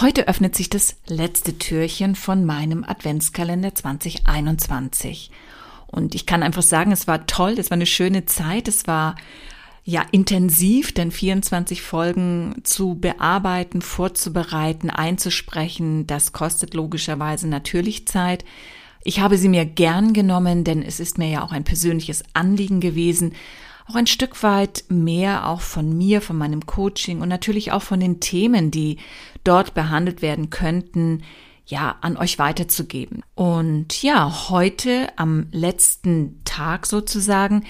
Heute öffnet sich das letzte Türchen von meinem Adventskalender 2021. Und ich kann einfach sagen, es war toll, es war eine schöne Zeit, es war ja intensiv, denn 24 Folgen zu bearbeiten, vorzubereiten, einzusprechen, das kostet logischerweise natürlich Zeit. Ich habe sie mir gern genommen, denn es ist mir ja auch ein persönliches Anliegen gewesen, auch ein Stück weit mehr auch von mir, von meinem Coaching und natürlich auch von den Themen, die dort behandelt werden könnten, ja, an euch weiterzugeben. Und ja, heute am letzten Tag sozusagen,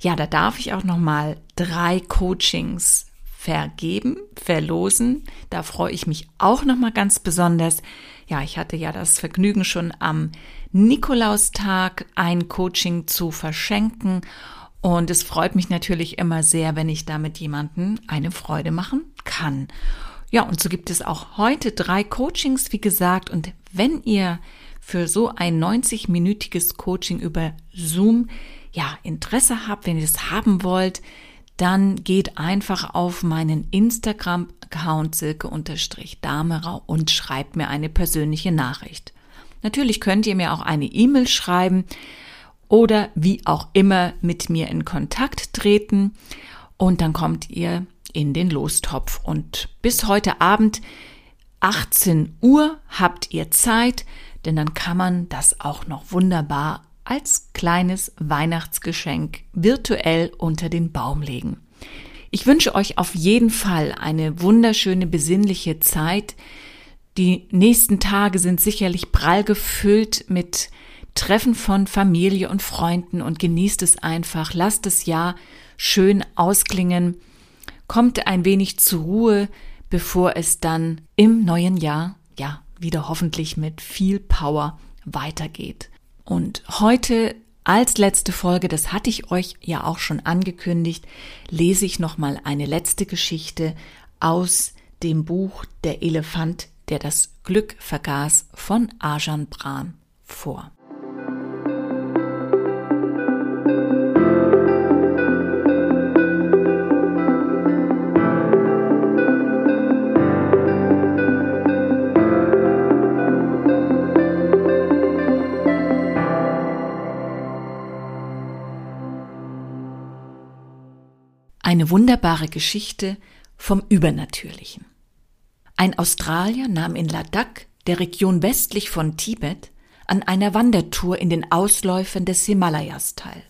ja, da darf ich auch noch mal drei Coachings vergeben, verlosen. Da freue ich mich auch noch mal ganz besonders. Ja, ich hatte ja das Vergnügen schon am Nikolaustag ein Coaching zu verschenken und es freut mich natürlich immer sehr, wenn ich damit jemanden eine Freude machen kann. Ja, und so gibt es auch heute drei Coachings, wie gesagt. Und wenn ihr für so ein 90-minütiges Coaching über Zoom ja Interesse habt, wenn ihr es haben wollt, dann geht einfach auf meinen Instagram-Account silke-damerau und schreibt mir eine persönliche Nachricht. Natürlich könnt ihr mir auch eine E-Mail schreiben oder wie auch immer mit mir in Kontakt treten und dann kommt ihr in den Lostopf. Und bis heute Abend 18 Uhr habt ihr Zeit, denn dann kann man das auch noch wunderbar als kleines Weihnachtsgeschenk virtuell unter den Baum legen. Ich wünsche euch auf jeden Fall eine wunderschöne, besinnliche Zeit. Die nächsten Tage sind sicherlich prall gefüllt mit Treffen von Familie und Freunden und genießt es einfach. Lasst das Jahr schön ausklingen. Kommt ein wenig zur Ruhe, bevor es dann im neuen Jahr, ja, wieder hoffentlich mit viel Power weitergeht. Und heute als letzte Folge, das hatte ich euch ja auch schon angekündigt, lese ich nochmal eine letzte Geschichte aus dem Buch Der Elefant, der das Glück vergaß von Ajan Bran vor. Eine wunderbare Geschichte vom Übernatürlichen. Ein Australier nahm in Ladakh, der Region westlich von Tibet, an einer Wandertour in den Ausläufern des Himalayas teil.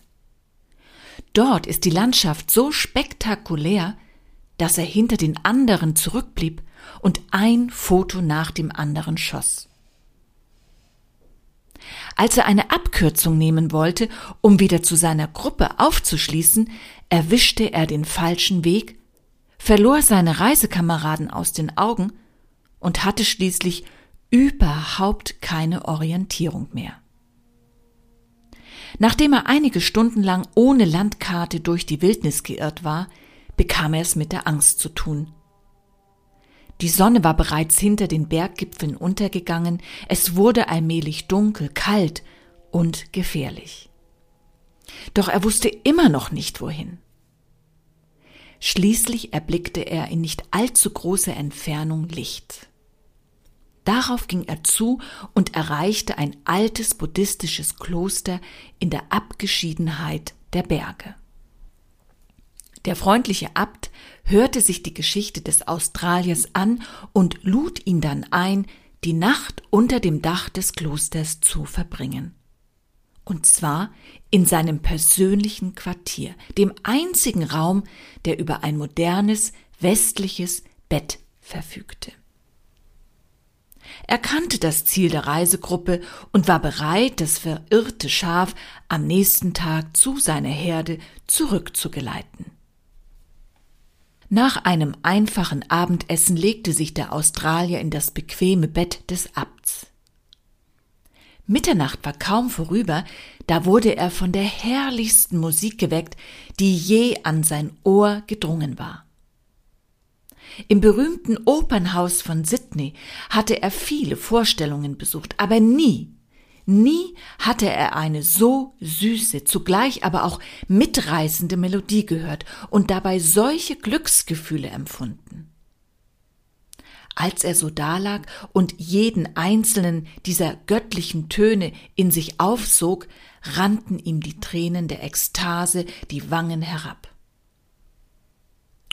Dort ist die Landschaft so spektakulär, dass er hinter den anderen zurückblieb und ein Foto nach dem anderen schoss. Als er eine Abkürzung nehmen wollte, um wieder zu seiner Gruppe aufzuschließen, erwischte er den falschen Weg, verlor seine Reisekameraden aus den Augen und hatte schließlich überhaupt keine Orientierung mehr. Nachdem er einige Stunden lang ohne Landkarte durch die Wildnis geirrt war, bekam er es mit der Angst zu tun. Die Sonne war bereits hinter den Berggipfeln untergegangen, es wurde allmählich dunkel, kalt und gefährlich. Doch er wusste immer noch nicht wohin. Schließlich erblickte er in nicht allzu großer Entfernung Licht. Darauf ging er zu und erreichte ein altes buddhistisches Kloster in der Abgeschiedenheit der Berge. Der freundliche Abt hörte sich die Geschichte des Australiers an und lud ihn dann ein, die Nacht unter dem Dach des Klosters zu verbringen. Und zwar in seinem persönlichen Quartier, dem einzigen Raum, der über ein modernes, westliches Bett verfügte. Er kannte das Ziel der Reisegruppe und war bereit, das verirrte Schaf am nächsten Tag zu seiner Herde zurückzugeleiten. Nach einem einfachen Abendessen legte sich der Australier in das bequeme Bett des Abts. Mitternacht war kaum vorüber, da wurde er von der herrlichsten Musik geweckt, die je an sein Ohr gedrungen war. Im berühmten Opernhaus von Sydney hatte er viele Vorstellungen besucht, aber nie Nie hatte er eine so süße, zugleich aber auch mitreißende Melodie gehört und dabei solche Glücksgefühle empfunden. Als er so dalag und jeden einzelnen dieser göttlichen Töne in sich aufsog, rannten ihm die Tränen der Ekstase die Wangen herab.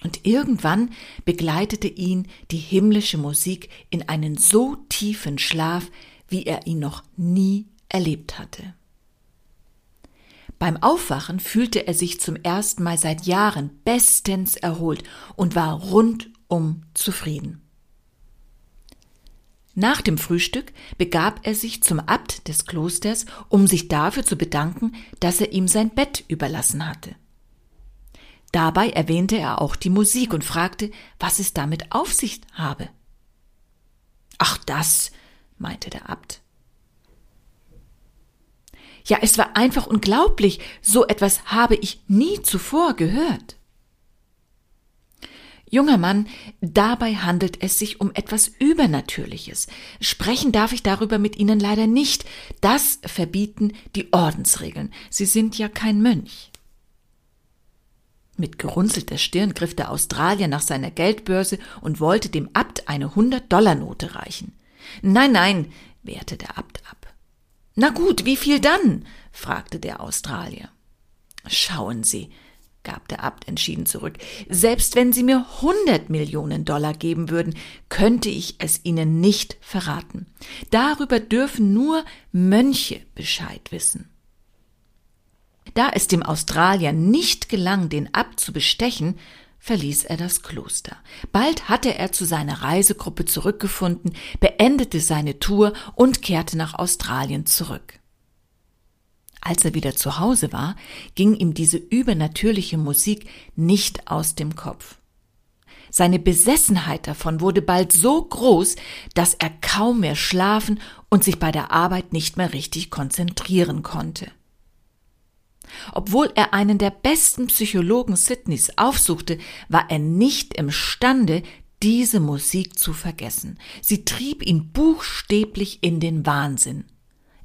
Und irgendwann begleitete ihn die himmlische Musik in einen so tiefen Schlaf, wie er ihn noch nie erlebt hatte. Beim Aufwachen fühlte er sich zum ersten Mal seit Jahren bestens erholt und war rundum zufrieden. Nach dem Frühstück begab er sich zum Abt des Klosters, um sich dafür zu bedanken, dass er ihm sein Bett überlassen hatte. Dabei erwähnte er auch die Musik und fragte, was es damit auf sich habe. Ach das, meinte der Abt. Ja, es war einfach unglaublich, so etwas habe ich nie zuvor gehört. Junger Mann, dabei handelt es sich um etwas Übernatürliches. Sprechen darf ich darüber mit Ihnen leider nicht. Das verbieten die Ordensregeln. Sie sind ja kein Mönch. Mit gerunzelter Stirn griff der Australier nach seiner Geldbörse und wollte dem Abt eine Hundert-Dollar-Note reichen. Nein, nein, wehrte der Abt ab. Na gut, wie viel dann? fragte der Australier. Schauen Sie, gab der Abt entschieden zurück. Selbst wenn Sie mir hundert Millionen Dollar geben würden, könnte ich es Ihnen nicht verraten. Darüber dürfen nur Mönche Bescheid wissen. Da es dem Australier nicht gelang, den Abt zu bestechen, verließ er das Kloster. Bald hatte er zu seiner Reisegruppe zurückgefunden, beendete seine Tour und kehrte nach Australien zurück. Als er wieder zu Hause war, ging ihm diese übernatürliche Musik nicht aus dem Kopf. Seine Besessenheit davon wurde bald so groß, dass er kaum mehr schlafen und sich bei der Arbeit nicht mehr richtig konzentrieren konnte. Obwohl er einen der besten Psychologen Sydneys aufsuchte, war er nicht imstande, diese Musik zu vergessen. Sie trieb ihn buchstäblich in den Wahnsinn.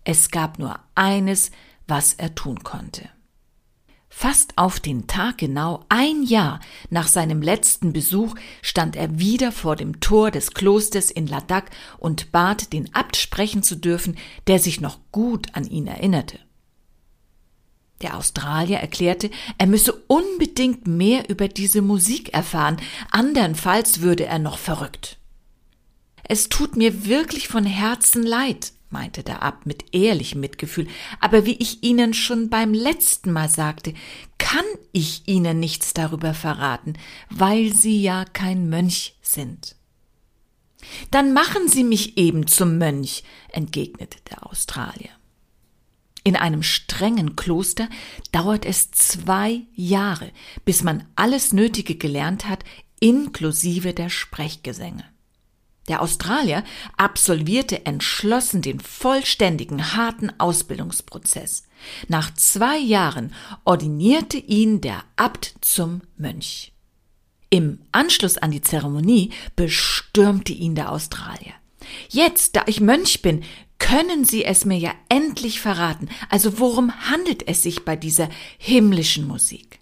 Es gab nur eines, was er tun konnte. Fast auf den Tag genau ein Jahr nach seinem letzten Besuch stand er wieder vor dem Tor des Klosters in Ladakh und bat, den Abt sprechen zu dürfen, der sich noch gut an ihn erinnerte. Der Australier erklärte, er müsse unbedingt mehr über diese Musik erfahren, andernfalls würde er noch verrückt. Es tut mir wirklich von Herzen leid, meinte der Abt mit ehrlichem Mitgefühl, aber wie ich Ihnen schon beim letzten Mal sagte, kann ich Ihnen nichts darüber verraten, weil Sie ja kein Mönch sind. Dann machen Sie mich eben zum Mönch, entgegnete der Australier. In einem strengen Kloster dauert es zwei Jahre, bis man alles Nötige gelernt hat, inklusive der Sprechgesänge. Der Australier absolvierte entschlossen den vollständigen, harten Ausbildungsprozess. Nach zwei Jahren ordinierte ihn der Abt zum Mönch. Im Anschluss an die Zeremonie bestürmte ihn der Australier. Jetzt, da ich Mönch bin, können Sie es mir ja endlich verraten. Also worum handelt es sich bei dieser himmlischen Musik?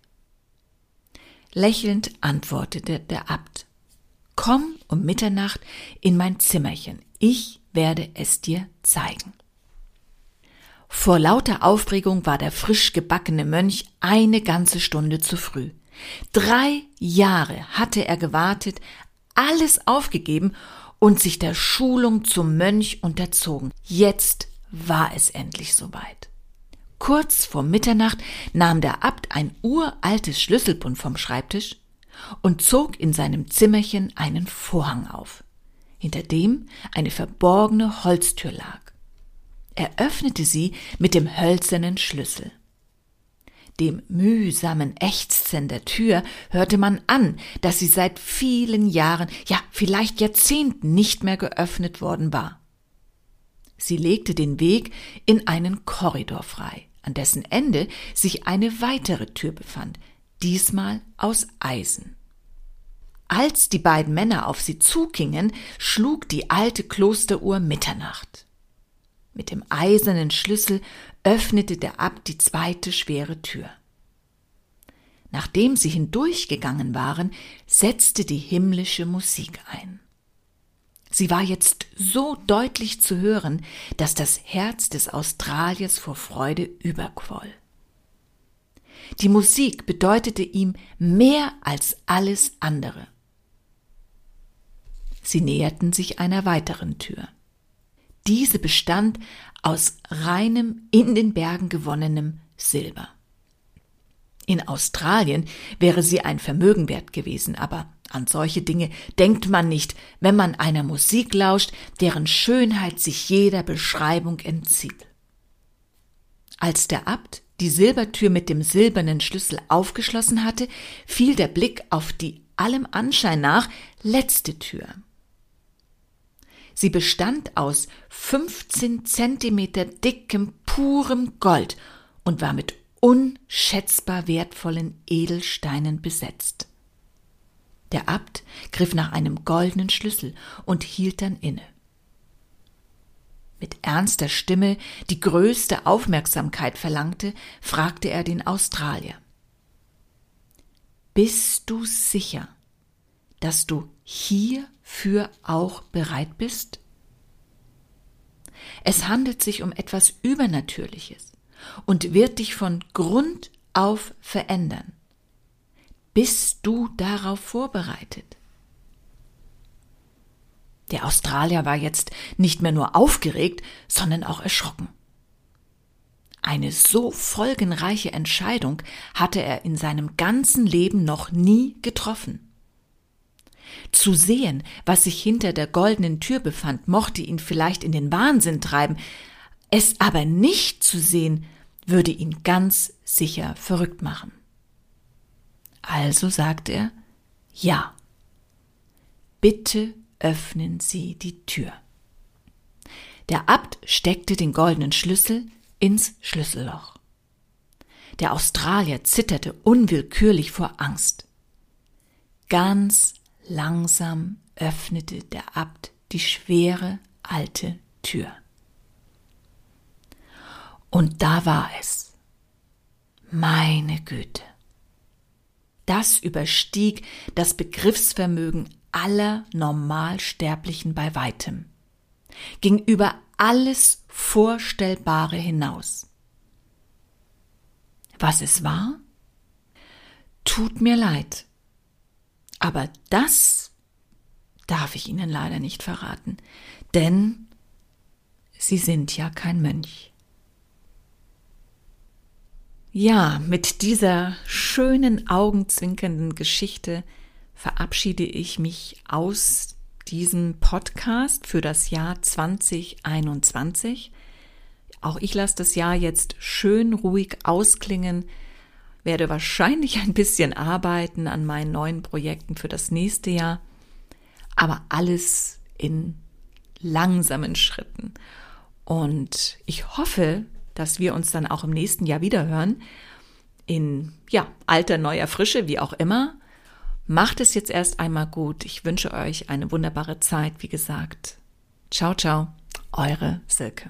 Lächelnd antwortete der Abt. Komm um Mitternacht in mein Zimmerchen. Ich werde es dir zeigen. Vor lauter Aufregung war der frisch gebackene Mönch eine ganze Stunde zu früh. Drei Jahre hatte er gewartet, alles aufgegeben und sich der Schulung zum Mönch unterzogen. Jetzt war es endlich soweit. Kurz vor Mitternacht nahm der Abt ein uraltes Schlüsselbund vom Schreibtisch und zog in seinem Zimmerchen einen Vorhang auf, hinter dem eine verborgene Holztür lag. Er öffnete sie mit dem hölzernen Schlüssel. Dem mühsamen Ächzen der Tür hörte man an, dass sie seit vielen Jahren, ja vielleicht Jahrzehnten nicht mehr geöffnet worden war. Sie legte den Weg in einen Korridor frei, an dessen Ende sich eine weitere Tür befand, diesmal aus Eisen. Als die beiden Männer auf sie zugingen, schlug die alte Klosteruhr Mitternacht. Mit dem eisernen Schlüssel öffnete der Abt die zweite schwere Tür. Nachdem sie hindurchgegangen waren, setzte die himmlische Musik ein. Sie war jetzt so deutlich zu hören, dass das Herz des Australiers vor Freude überquoll. Die Musik bedeutete ihm mehr als alles andere. Sie näherten sich einer weiteren Tür. Diese bestand aus reinem, in den Bergen gewonnenem Silber. In Australien wäre sie ein Vermögen wert gewesen, aber an solche Dinge denkt man nicht, wenn man einer Musik lauscht, deren Schönheit sich jeder Beschreibung entzieht. Als der Abt die Silbertür mit dem silbernen Schlüssel aufgeschlossen hatte, fiel der Blick auf die allem Anschein nach letzte Tür. Sie bestand aus 15 Zentimeter dickem, purem Gold und war mit unschätzbar wertvollen Edelsteinen besetzt. Der Abt griff nach einem goldenen Schlüssel und hielt dann inne. Mit ernster Stimme, die größte Aufmerksamkeit verlangte, fragte er den Australier. Bist du sicher, dass du hierfür auch bereit bist? Es handelt sich um etwas Übernatürliches und wird dich von Grund auf verändern. Bist du darauf vorbereitet? Der Australier war jetzt nicht mehr nur aufgeregt, sondern auch erschrocken. Eine so folgenreiche Entscheidung hatte er in seinem ganzen Leben noch nie getroffen. Zu sehen, was sich hinter der goldenen Tür befand, mochte ihn vielleicht in den Wahnsinn treiben, es aber nicht zu sehen, würde ihn ganz sicher verrückt machen. Also sagte er, ja. Bitte öffnen Sie die Tür. Der Abt steckte den goldenen Schlüssel ins Schlüsselloch. Der Australier zitterte unwillkürlich vor Angst. Ganz langsam öffnete der Abt die schwere alte Tür. Und da war es. Meine Güte. Das überstieg das Begriffsvermögen aller Normalsterblichen bei weitem, ging über alles Vorstellbare hinaus. Was es war? Tut mir leid. Aber das darf ich Ihnen leider nicht verraten, denn Sie sind ja kein Mönch. Ja, mit dieser schönen augenzwinkernden Geschichte verabschiede ich mich aus diesem Podcast für das Jahr 2021. Auch ich lasse das Jahr jetzt schön ruhig ausklingen, werde wahrscheinlich ein bisschen arbeiten an meinen neuen Projekten für das nächste Jahr, aber alles in langsamen Schritten. Und ich hoffe, dass wir uns dann auch im nächsten Jahr wieder hören, in ja, alter neuer Frische, wie auch immer. Macht es jetzt erst einmal gut. Ich wünsche euch eine wunderbare Zeit, wie gesagt. Ciao, ciao, eure Silke.